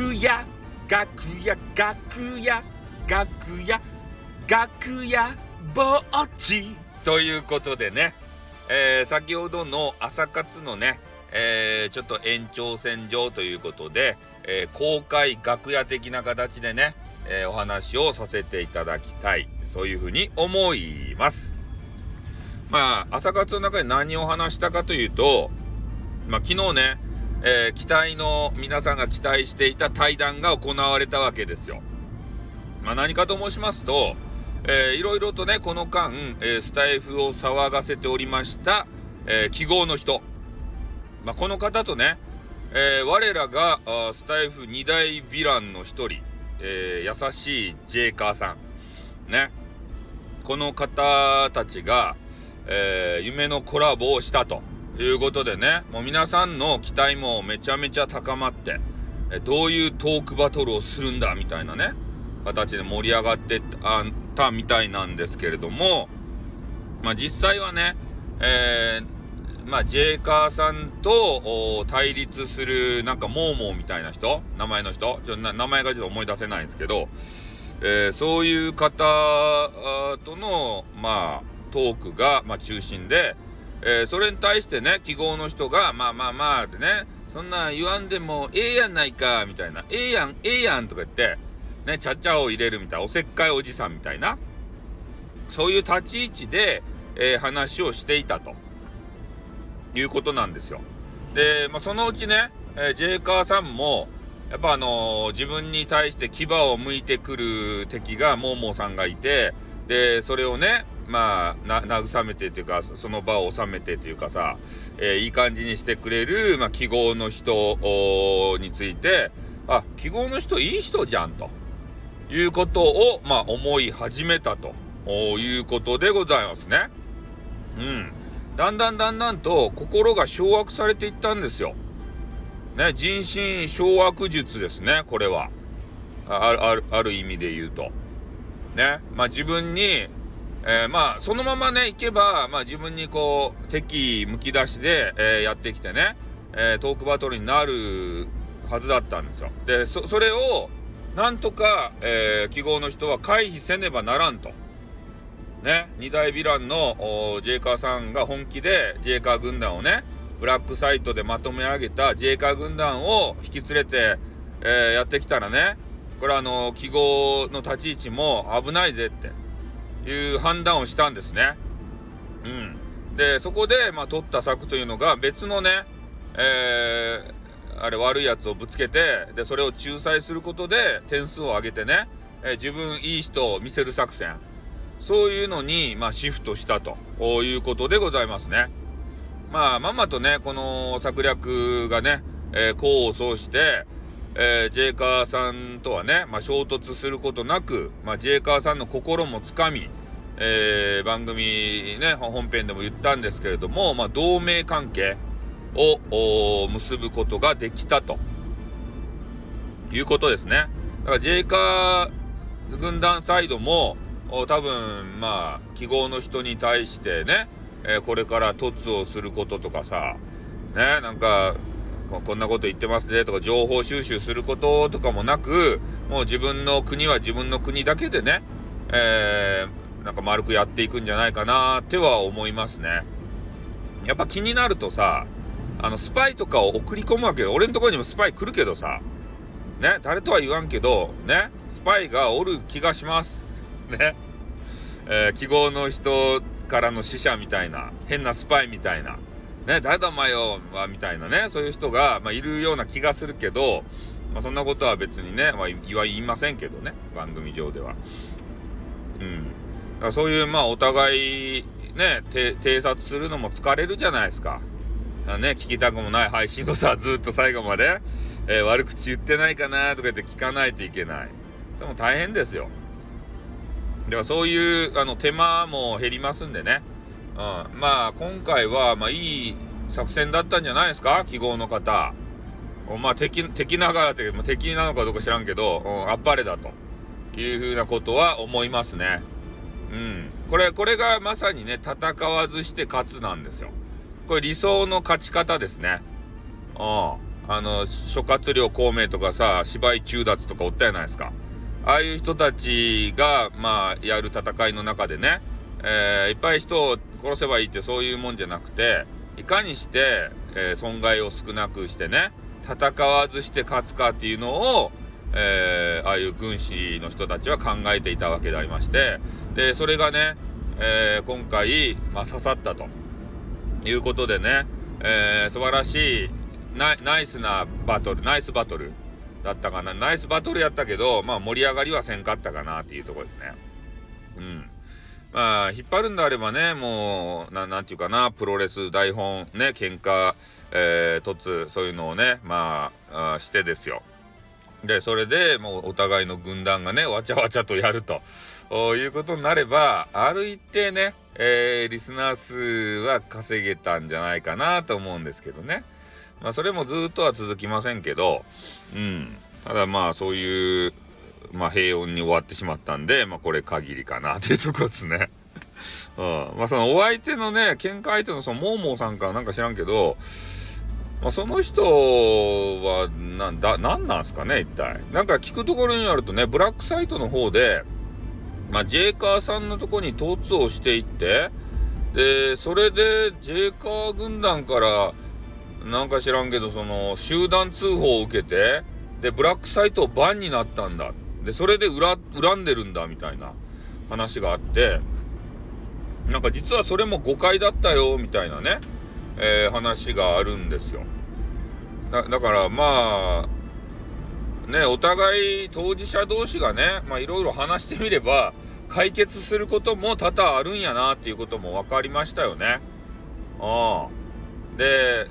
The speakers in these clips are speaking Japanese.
屋楽屋楽屋楽屋楽屋ぼっち。ということでね、えー、先ほどの朝活のね、えー、ちょっと延長線上ということで、えー、公開楽屋的な形でね、えお話をさせていただきたい。そういうふうに思います。まあ朝活の中で何を話したかというとまあ昨日ねえー、期待の皆さんが期待していた対談が行われたわけですよ。まあ、何かと申しますと、えー、いろいろとねこの間、えー、スタイフを騒がせておりました、えー、記号の人、まあ、この方とね、えー、我らがスタイフ2大ヴィランの一人、えー、優しいジェイカーさんねこの方たちが、えー、夢のコラボをしたと。いうことでね、もう皆さんの期待もめちゃめちゃ高まって、えどういうトークバトルをするんだみたいなね、形で盛り上がってたみたいなんですけれども、まあ実際はね、えー、まあジェイカーさんと対立するなんかモーモーみたいな人、名前の人、ちょ名前がちょっと思い出せないんですけど、えー、そういう方との、まあ、トークが、まあ、中心で、えー、それに対してね、記号の人が、まあまあまあってね、そんな言わんでもええやんないか、みたいな、ええやん、ええやんとか言って、ね、ちゃちゃを入れるみたいな、おせっかいおじさんみたいな、そういう立ち位置で、えー、話をしていたと。いうことなんですよ。で、まあ、そのうちね、えー、ジェイカーさんも、やっぱあのー、自分に対して牙を向いてくる敵がモーモーさんがいて、で、それをね、まあ、な、慰めてというか、その場を収めてというかさ、えー、いい感じにしてくれる、まあ、記号の人について、あ、記号の人いい人じゃん、ということを、まあ、思い始めたということでございますね。うん。だんだんだんだんと心が掌握されていったんですよ。ね、人心掌握術ですね、これは。あある、ある意味で言うと。ね、まあ自分にえー、まあ、そのままね、行けば、まあ自分にこう、敵むき出しで、えー、やってきてね、えー、トークバトルになるはずだったんですよ。で、そ、それを、なんとか、えー、記号の人は回避せねばならんと。ね、二大ヴィランのジェイカーさんが本気でジェイカー軍団をね、ブラックサイトでまとめ上げたジェイカー軍団を引き連れて、えー、やってきたらね、これあの、記号の立ち位置も危ないぜって。いう判断をしたんですね。うん。で、そこで、まあ、取った策というのが別のね、えー、あれ悪いやつをぶつけて、で、それを仲裁することで点数を上げてね、えー、自分いい人を見せる作戦。そういうのに、まあ、シフトしたということでございますね。まあ、まんまとね、この策略がね、えー、功を奏して、えー、ジェイカーさんとはね、まあ、衝突することなく、まあ、ジェイカーさんの心もつかみ、えー、番組ね、本編でも言ったんですけれども、まあ、同盟関係を結ぶことができたということですね。だからジェイカー軍団サイドも、多分、まあ、記号の人に対してね、えー、これから突をすることとかさ、ね、なんか、こんなこと言ってますぜとか情報収集することとかもなく、もう自分の国は自分の国だけでね、えー、なんか丸くやっていくんじゃないかなっては思いますね。やっぱ気になるとさ、あの、スパイとかを送り込むわけよ。俺のところにもスパイ来るけどさ、ね、誰とは言わんけど、ね、スパイがおる気がします。ね。えー、記号の人からの死者みたいな、変なスパイみたいな。ね、誰だお前よ、は、みたいなね、そういう人が、まあ、いるような気がするけど、まあ、そんなことは別にね、まあ、言わ言いませんけどね、番組上では。うん。そういう、まあ、お互い、ね、偵察するのも疲れるじゃないですか。ね、聞きたくもない配信をさ、ずっと最後まで、えー、悪口言ってないかなとか言って聞かないといけない。それも大変ですよ。では、そういう、あの、手間も減りますんでね。うん、まあ今回はまあいい作戦だったんじゃないですか？記号の方。まあ敵、敵ながらって、まあ、敵なのかどうか知らんけど、うん、あっぱれだというふうなことは思いますね。うん。これ、これがまさにね、戦わずして勝つなんですよ。これ理想の勝ち方ですね。うん。あの、諸葛亮孔明とかさ、芝居中奪とかおったじゃないですか。ああいう人たちが、まあ、やる戦いの中でね、えー、いっぱい人を殺せばいいってそういうもんじゃなくて、いかにして、えー、損害を少なくしてね、戦わずして勝つかっていうのを、えー、ああいう軍師の人たちは考えていたわけでありまして、で、それがね、えー、今回、まあ、刺さったということでね、えー、素晴らしいナ、ナイスなバトル、ナイスバトルだったかな。ナイスバトルやったけど、まあ盛り上がりはせんかったかなっていうとこですね。うん。まあ、引っ張るんであればね、もう、なんていうかな、プロレス、台本、ね、喧嘩、えー、突、そういうのをね、まあ、あしてですよ。で、それでもうお互いの軍団がね、わちゃわちゃとやるということになれば、ある一定ね、えー、リスナー数は稼げたんじゃないかなと思うんですけどね。まあ、それもずっとは続きませんけど、うん。ただまあ、そういう、まあ、平穏に終わってしまったんで、まあ、これ限りかなっていうとこですね。うん。まあ、そのお相手のね、喧嘩相手のそのモーモーさんかなんか知らんけど、まあ、その人は、なだ、なんなんすかね、一体。なんか聞くところによるとね、ブラックサイトの方で、まあ、ジェイカーさんのとこに突をしていって、で、それで、ジェイカー軍団から、なんか知らんけど、その、集団通報を受けて、で、ブラックサイトをバンになったんだ。で、それで恨恨んでるんだ、みたいな話があって、なんか実はそれも誤解だったよ、みたいなね、えー、話があるんですよ。だだからまあ、ね、お互い当事者同士がね、いろいろ話してみれば、解決することも多々あるんやなっていうことも分かりましたよね。ああ。で、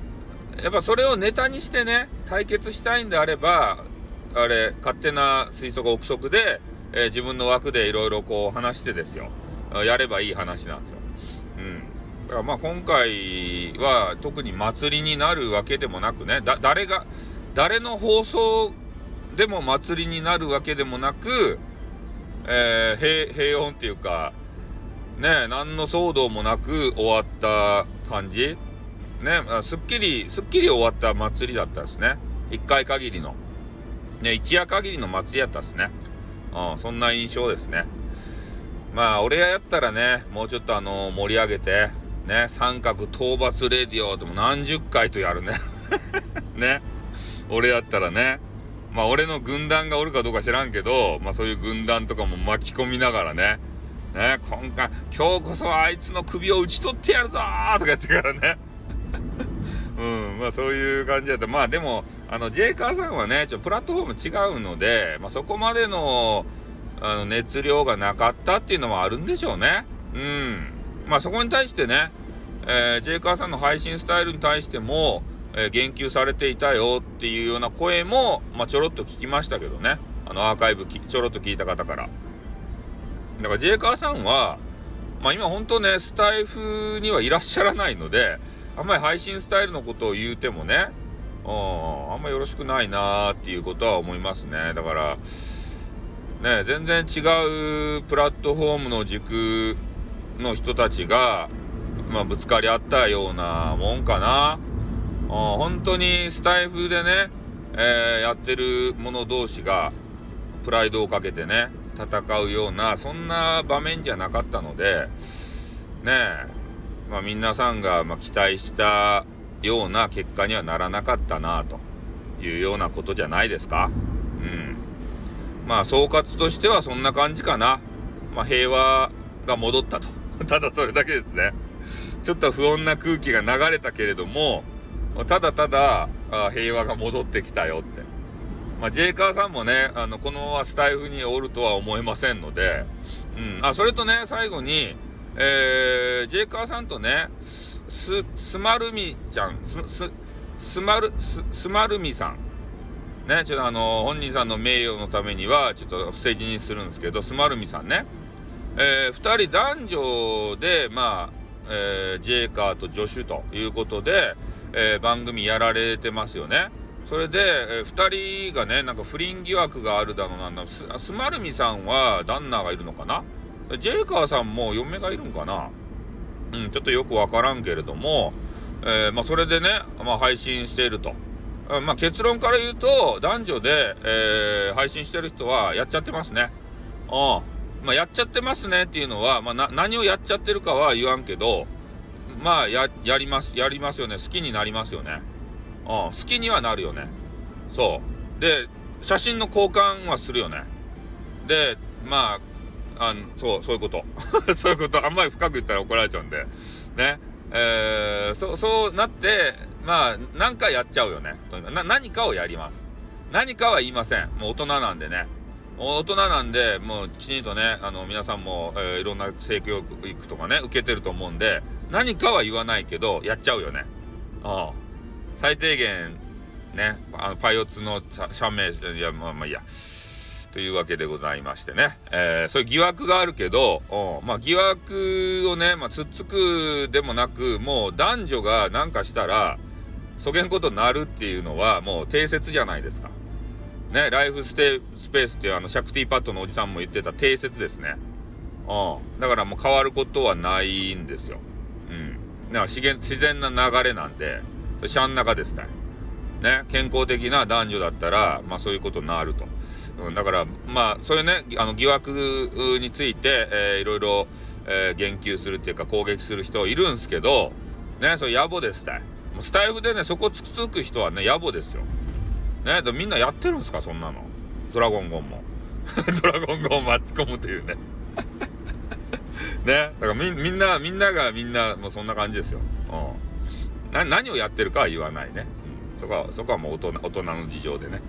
やっぱそれをネタにしてね、対決したいんであれば、あれ、勝手な推測憶測で、えー、自分の枠でいろいろこう話してですよ。やればいい話なんですよ。だからまあ今回は特に祭りになるわけでもなくね、だ、誰が、誰の放送でも祭りになるわけでもなく、えー、平、平穏っていうか、ね、何の騒動もなく終わった感じね、すっきり、すっきり終わった祭りだったですね。一回限りの。ね、一夜限りの祭りやったですね。うん、そんな印象ですね。まあ、俺やったらね、もうちょっとあの、盛り上げて、ね、三角討伐レディオでも何十回とやるね。ね。俺やったらね。まあ、俺の軍団がおるかどうか知らんけど、まあ、そういう軍団とかも巻き込みながらね。ね、今回、今日こそあいつの首を打ち取ってやるぞとか言ってからね。うん、まあそういう感じだと、まあでも、あの、ジェイカーさんはね、ちょプラットフォーム違うので、まあそこまでの、あの、熱量がなかったっていうのもあるんでしょうね。うん。まあそこに対してね、えー、ジェイカーさんの配信スタイルに対しても、えー、言及されていたよっていうような声も、まあちょろっと聞きましたけどね。あの、アーカイブちょろっと聞いた方から。だからジェイカーさんは、まあ今本当ね、スタイフにはいらっしゃらないので、あんまり配信スタイルのことを言うてもね、うん、あんまよろしくないなーっていうことは思いますね。だから、ね、全然違うプラットフォームの軸の人たちが、まあ、ぶつかり合ったようなもんかな。本当にスタイフでね、えー、やってる者同士が、プライドをかけてね、戦うような、そんな場面じゃなかったので、ねえ、まあ、皆さんがま期待したような結果にはならなかったなというようなことじゃないですか。うん。まあ総括としてはそんな感じかな。まあ、平和が戻ったと。ただそれだけですね。ちょっと不穏な空気が流れたけれども、ただただ平和が戻ってきたよって。まあ、ジェイカーさんもね、あの、このままスタイフにおるとは思えませんので、うん。あ、それとね、最後に、えー、ジェイカーさんとね、す、す、まるみちゃん、す、す、すまる、す、すまるみさん。ね、ちょっとあの、本人さんの名誉のためには、ちょっと不正字にするんですけど、すまるみさんね。えー、二人男女で、まあ、えー、ジェイカーと助手ということで、えー、番組やられてますよね。それで、えー、二人がね、なんか不倫疑惑があるだのなんだ、す、すまるみさんは旦那がいるのかな？ジェイカーさんも嫁がいるんかな？うん、ちょっとよくわからんけれども、えー、まあ、それでね、まあ、配信しているとまあ結論から言うと、男女で、えー、配信してる人はやっちゃってますね。うん。まあやっちゃってますねっていうのは、まあ、何をやっちゃってるかは言わんけど、まあや、やります、やりますよね。好きになりますよね。うん。好きにはなるよね。そう。で、写真の交換はするよね。で、まあ、あのそう、そういうこと。そういうこと。あんまり深く言ったら怒られちゃうんで。ね。えー、そそうなって、まあ、なんかやっちゃうよね。な何かをやります。何かは言いません。もう大人なんでね。大人なんで、もうきちんとね、あの、皆さんも、えー、いろんな性教育とかね、受けてると思うんで、何かは言わないけど、やっちゃうよね。ああ。最低限、ね、あの、パイオツの社名、いや、まあまあいいや。というわけでございましてね、えー、そういう疑惑があるけど、まあ、疑惑をね、まあ、つっつくでもなく、もう男女がなんかしたら、そげんことになるっていうのはもう定説じゃないですか。ね、ライフステスペースっていうあの、シャクティパッドのおじさんも言ってた定説ですね。うん。だからもう変わることはないんですよ。うん。だから自然自然な流れなんで、シャン中ですね。ね、健康的な男女だったら、まあそういうことになると。うん、だから、まあ、そういうね、あの、疑惑について、えー、いろいろ、えー、言及するっていうか攻撃する人いるんすけど、ね、それ野暮ですたい。もうスタイフでね、そこつくつく人はね、野暮ですよ。ね、でみんなやってるんですか、そんなの。ドラゴンゴンも。ドラゴンゴンを巻き込むというね。ね、だからみみんな、みんながみんな、もうそんな感じですよ。うん。な、何をやってるかは言わないね。うん。そこは、そこはもう大人、大人の事情でね。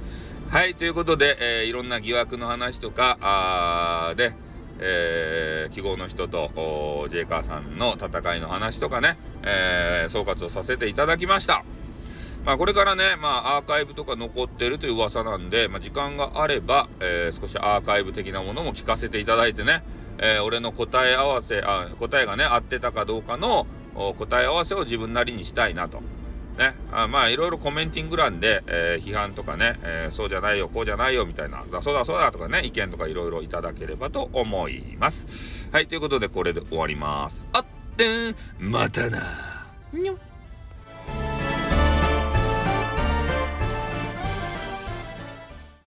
はい、ということで、えー、いろんな疑惑の話とか、あで、えー、記号の人と、ジェイカーさんの戦いの話とかね、えー、総括をさせていただきました。まあこれからね、まあアーカイブとか残ってるという噂なんで、まあ時間があれば、えー、少しアーカイブ的なものも聞かせていただいてね、えー、俺の答え合わせ、あ、答えがね、合ってたかどうかの答え合わせを自分なりにしたいなと。ね、あまあいろいろコメンティング欄で、えー、批判とかね、え、そうじゃないよ、こうじゃないよみたいな、そうだそうだとかね、意見とかいろいろいただければと思います。はい、ということでこれで終わります。あってまたな。にょっ